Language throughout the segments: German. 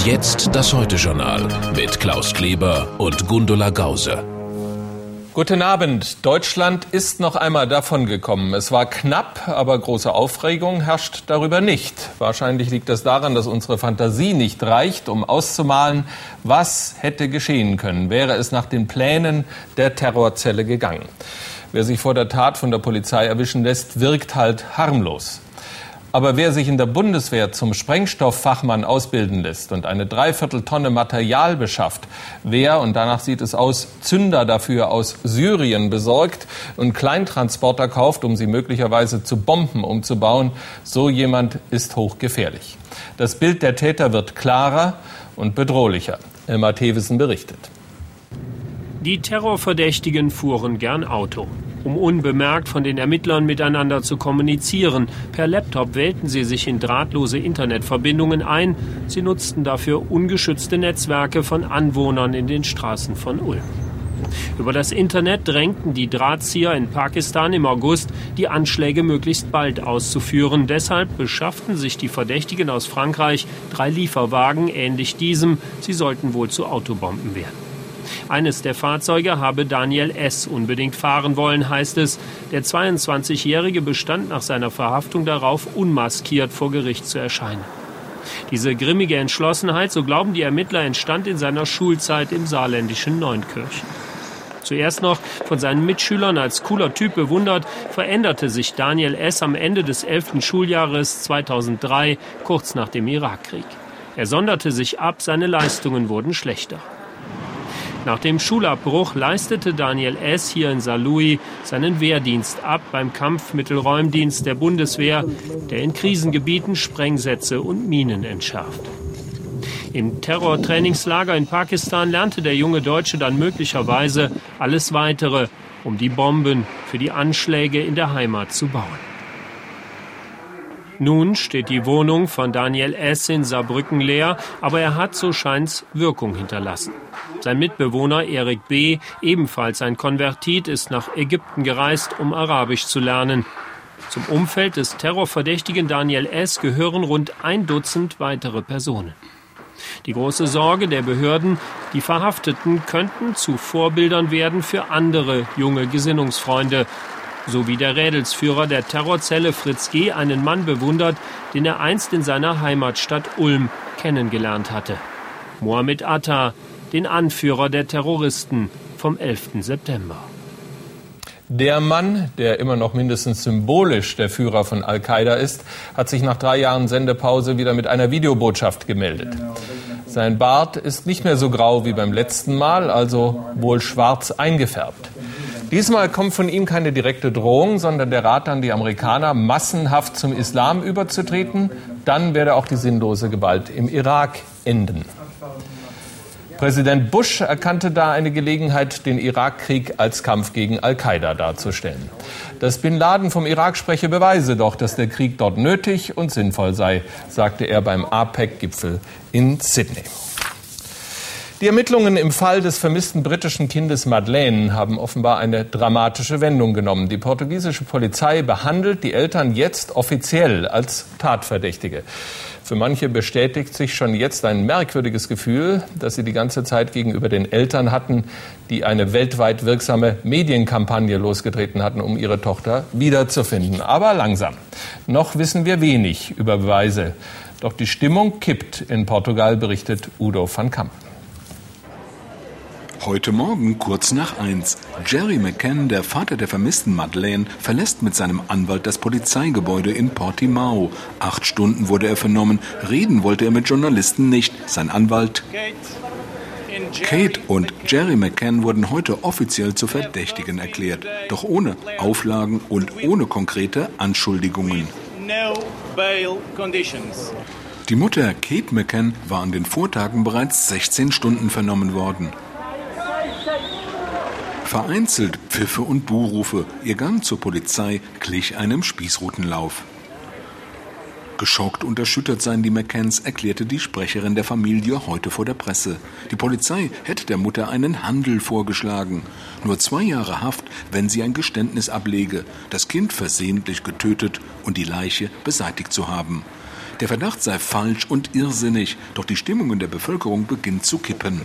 Und jetzt das Heute-Journal mit Klaus Kleber und Gundula Gause. Guten Abend. Deutschland ist noch einmal davongekommen. Es war knapp, aber große Aufregung herrscht darüber nicht. Wahrscheinlich liegt das daran, dass unsere Fantasie nicht reicht, um auszumalen, was hätte geschehen können, wäre es nach den Plänen der Terrorzelle gegangen. Wer sich vor der Tat von der Polizei erwischen lässt, wirkt halt harmlos. Aber wer sich in der Bundeswehr zum Sprengstofffachmann ausbilden lässt und eine Dreivierteltonne Material beschafft, wer, und danach sieht es aus, Zünder dafür aus Syrien besorgt und Kleintransporter kauft, um sie möglicherweise zu Bomben umzubauen, so jemand ist hochgefährlich. Das Bild der Täter wird klarer und bedrohlicher. Elmar Thewissen berichtet. Die Terrorverdächtigen fuhren gern Auto um unbemerkt von den Ermittlern miteinander zu kommunizieren. Per Laptop wählten sie sich in drahtlose Internetverbindungen ein. Sie nutzten dafür ungeschützte Netzwerke von Anwohnern in den Straßen von Ulm. Über das Internet drängten die Drahtzieher in Pakistan im August, die Anschläge möglichst bald auszuführen. Deshalb beschafften sich die Verdächtigen aus Frankreich drei Lieferwagen ähnlich diesem. Sie sollten wohl zu Autobomben werden. Eines der Fahrzeuge habe Daniel S. unbedingt fahren wollen, heißt es. Der 22-Jährige bestand nach seiner Verhaftung darauf, unmaskiert vor Gericht zu erscheinen. Diese grimmige Entschlossenheit, so glauben die Ermittler, entstand in seiner Schulzeit im saarländischen Neunkirchen. Zuerst noch von seinen Mitschülern als cooler Typ bewundert, veränderte sich Daniel S. am Ende des 11. Schuljahres 2003, kurz nach dem Irakkrieg. Er sonderte sich ab, seine Leistungen wurden schlechter. Nach dem Schulabbruch leistete Daniel S. hier in Saarlouis seinen Wehrdienst ab beim Kampfmittelräumdienst der Bundeswehr, der in Krisengebieten Sprengsätze und Minen entschärft. Im Terrortrainingslager in Pakistan lernte der junge Deutsche dann möglicherweise alles Weitere, um die Bomben für die Anschläge in der Heimat zu bauen. Nun steht die Wohnung von Daniel S. in Saarbrücken leer, aber er hat, so scheint's, Wirkung hinterlassen. Sein Mitbewohner Erik B., ebenfalls ein Konvertit, ist nach Ägypten gereist, um Arabisch zu lernen. Zum Umfeld des Terrorverdächtigen Daniel S. gehören rund ein Dutzend weitere Personen. Die große Sorge der Behörden, die Verhafteten könnten zu Vorbildern werden für andere junge Gesinnungsfreunde, so wie der Rädelsführer der Terrorzelle Fritz G. einen Mann bewundert, den er einst in seiner Heimatstadt Ulm kennengelernt hatte. Mohammed Atta, den Anführer der Terroristen vom 11. September. Der Mann, der immer noch mindestens symbolisch der Führer von Al-Qaida ist, hat sich nach drei Jahren Sendepause wieder mit einer Videobotschaft gemeldet. Sein Bart ist nicht mehr so grau wie beim letzten Mal, also wohl schwarz eingefärbt. Diesmal kommt von ihm keine direkte Drohung, sondern der Rat an die Amerikaner, massenhaft zum Islam überzutreten. Dann werde auch die sinnlose Gewalt im Irak enden. Präsident Bush erkannte da eine Gelegenheit, den Irakkrieg als Kampf gegen Al-Qaida darzustellen. Dass Bin Laden vom Irak spreche, beweise doch, dass der Krieg dort nötig und sinnvoll sei, sagte er beim APEC-Gipfel in Sydney. Die Ermittlungen im Fall des vermissten britischen Kindes Madeleine haben offenbar eine dramatische Wendung genommen. Die portugiesische Polizei behandelt die Eltern jetzt offiziell als Tatverdächtige. Für manche bestätigt sich schon jetzt ein merkwürdiges Gefühl, das sie die ganze Zeit gegenüber den Eltern hatten, die eine weltweit wirksame Medienkampagne losgetreten hatten, um ihre Tochter wiederzufinden. Aber langsam. Noch wissen wir wenig über Beweise. Doch die Stimmung kippt in Portugal, berichtet Udo van Kamp. Heute Morgen kurz nach eins. Jerry McCann, der Vater der vermissten Madeleine, verlässt mit seinem Anwalt das Polizeigebäude in Portimao. Acht Stunden wurde er vernommen. Reden wollte er mit Journalisten nicht. Sein Anwalt Kate und Jerry McCann wurden heute offiziell zu Verdächtigen erklärt, doch ohne Auflagen und ohne konkrete Anschuldigungen. Die Mutter Kate McCann war an den Vortagen bereits 16 Stunden vernommen worden. Vereinzelt Pfiffe und Buhrufe. Ihr Gang zur Polizei glich einem Spießrutenlauf. Geschockt und erschüttert seien die McCanns, erklärte die Sprecherin der Familie heute vor der Presse. Die Polizei hätte der Mutter einen Handel vorgeschlagen. Nur zwei Jahre Haft, wenn sie ein Geständnis ablege, das Kind versehentlich getötet und die Leiche beseitigt zu haben. Der Verdacht sei falsch und irrsinnig, doch die Stimmung in der Bevölkerung beginnt zu kippen.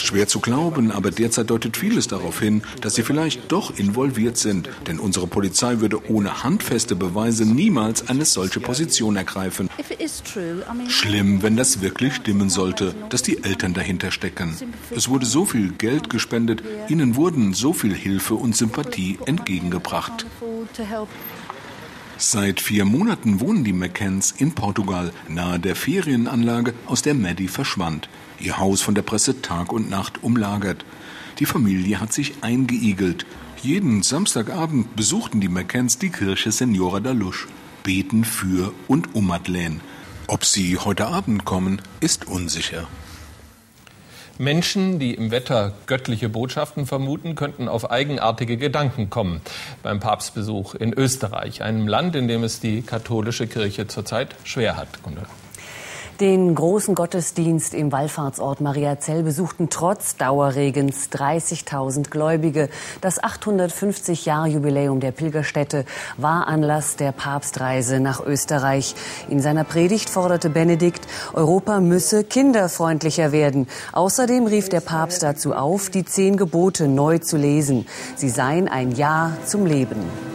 Schwer zu glauben, aber derzeit deutet vieles darauf hin, dass sie vielleicht doch involviert sind. Denn unsere Polizei würde ohne handfeste Beweise niemals eine solche Position ergreifen. Schlimm, wenn das wirklich stimmen sollte, dass die Eltern dahinter stecken. Es wurde so viel Geld gespendet, ihnen wurden so viel Hilfe und Sympathie entgegengebracht. Seit vier Monaten wohnen die McCanns in Portugal, nahe der Ferienanlage, aus der Maddie verschwand ihr Haus von der Presse Tag und Nacht umlagert. Die Familie hat sich eingeigelt. Jeden Samstagabend besuchten die McCanns die Kirche Senora da Luz, beten für und um Madeleine. Ob sie heute Abend kommen, ist unsicher. Menschen, die im Wetter göttliche Botschaften vermuten, könnten auf eigenartige Gedanken kommen beim Papstbesuch in Österreich, einem Land, in dem es die katholische Kirche zurzeit schwer hat. Gundula. Den großen Gottesdienst im Wallfahrtsort Mariazell besuchten trotz Dauerregens 30.000 Gläubige. Das 850-Jahr-Jubiläum der Pilgerstätte war Anlass der Papstreise nach Österreich. In seiner Predigt forderte Benedikt, Europa müsse kinderfreundlicher werden. Außerdem rief der Papst dazu auf, die zehn Gebote neu zu lesen. Sie seien ein Ja zum Leben.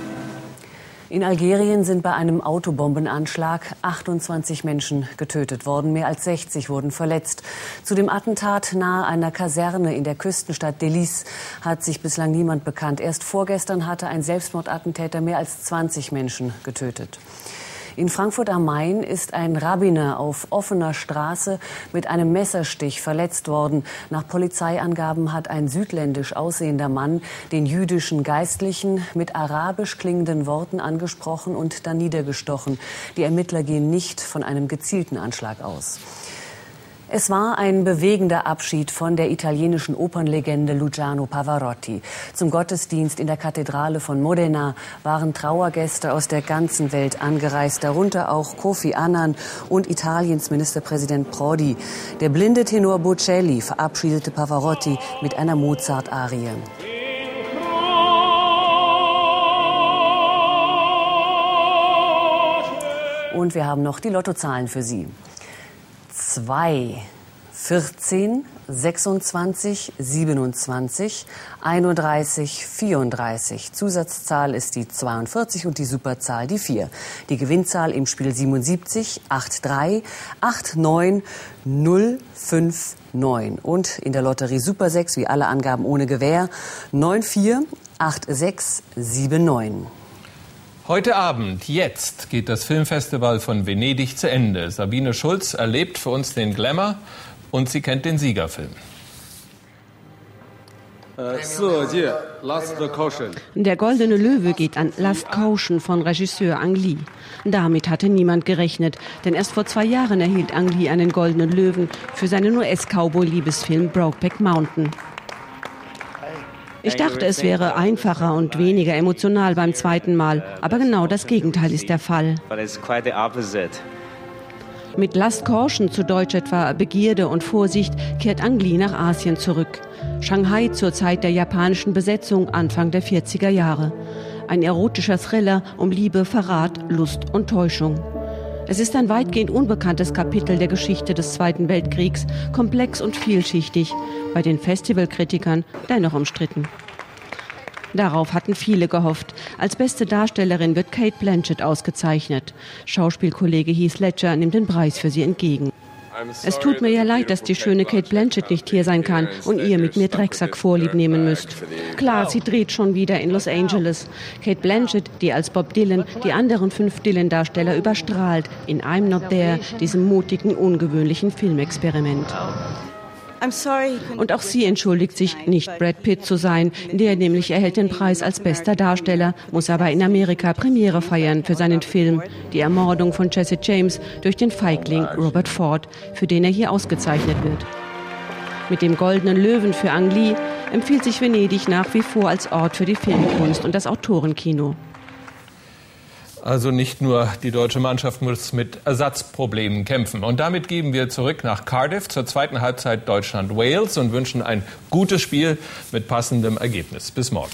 In Algerien sind bei einem Autobombenanschlag 28 Menschen getötet worden. Mehr als 60 wurden verletzt. Zu dem Attentat nahe einer Kaserne in der Küstenstadt Delis hat sich bislang niemand bekannt. Erst vorgestern hatte ein Selbstmordattentäter mehr als 20 Menschen getötet. In Frankfurt am Main ist ein Rabbiner auf offener Straße mit einem Messerstich verletzt worden. Nach Polizeiangaben hat ein südländisch aussehender Mann den jüdischen Geistlichen mit arabisch klingenden Worten angesprochen und dann niedergestochen. Die Ermittler gehen nicht von einem gezielten Anschlag aus. Es war ein bewegender Abschied von der italienischen Opernlegende Luciano Pavarotti. Zum Gottesdienst in der Kathedrale von Modena waren Trauergäste aus der ganzen Welt angereist, darunter auch Kofi Annan und Italiens Ministerpräsident Prodi. Der blinde Tenor Bocelli verabschiedete Pavarotti mit einer Mozart-Arie. Und wir haben noch die Lottozahlen für Sie. 2, 14, 26, 27, 31, 34. Zusatzzahl ist die 42 und die Superzahl die 4. Die Gewinnzahl im Spiel 77, 83, 89, 059. Und in der Lotterie Super 6, wie alle Angaben ohne Gewähr, 94, 86, 79. Heute Abend, jetzt, geht das Filmfestival von Venedig zu Ende. Sabine Schulz erlebt für uns den Glamour und sie kennt den Siegerfilm. Der Goldene Löwe geht an Last Caution von Regisseur Ang Lee. Damit hatte niemand gerechnet, denn erst vor zwei Jahren erhielt Ang Lee einen Goldenen Löwen für seinen US-Cowboy-Liebesfilm Brokeback Mountain. Ich dachte, es wäre einfacher und weniger emotional beim zweiten Mal, aber genau das Gegenteil ist der Fall. Mit Last Caution, zu Deutsch etwa Begierde und Vorsicht, kehrt Angli nach Asien zurück. Shanghai zur Zeit der japanischen Besetzung Anfang der 40er Jahre. Ein erotischer Thriller um Liebe, Verrat, Lust und Täuschung. Es ist ein weitgehend unbekanntes Kapitel der Geschichte des Zweiten Weltkriegs, komplex und vielschichtig, bei den Festivalkritikern dennoch umstritten. Darauf hatten viele gehofft. Als beste Darstellerin wird Kate Blanchett ausgezeichnet. Schauspielkollege Heath Ledger nimmt den Preis für sie entgegen. Es tut mir ja leid, dass die schöne Kate Blanchett nicht hier sein kann und ihr mit mir Drecksack vorlieb nehmen müsst. Klar, sie dreht schon wieder in Los Angeles. Kate Blanchett, die als Bob Dylan die anderen fünf Dylan-Darsteller überstrahlt, in I'm Not There, diesem mutigen, ungewöhnlichen Filmexperiment. Und auch sie entschuldigt sich, nicht Brad Pitt zu sein. Der nämlich erhält den Preis als bester Darsteller, muss aber in Amerika Premiere feiern für seinen Film Die Ermordung von Jesse James durch den Feigling Robert Ford, für den er hier ausgezeichnet wird. Mit dem Goldenen Löwen für Ang Lee empfiehlt sich Venedig nach wie vor als Ort für die Filmkunst und das Autorenkino. Also nicht nur die deutsche Mannschaft muss mit Ersatzproblemen kämpfen. Und damit geben wir zurück nach Cardiff zur zweiten Halbzeit Deutschland-Wales und wünschen ein gutes Spiel mit passendem Ergebnis. Bis morgen.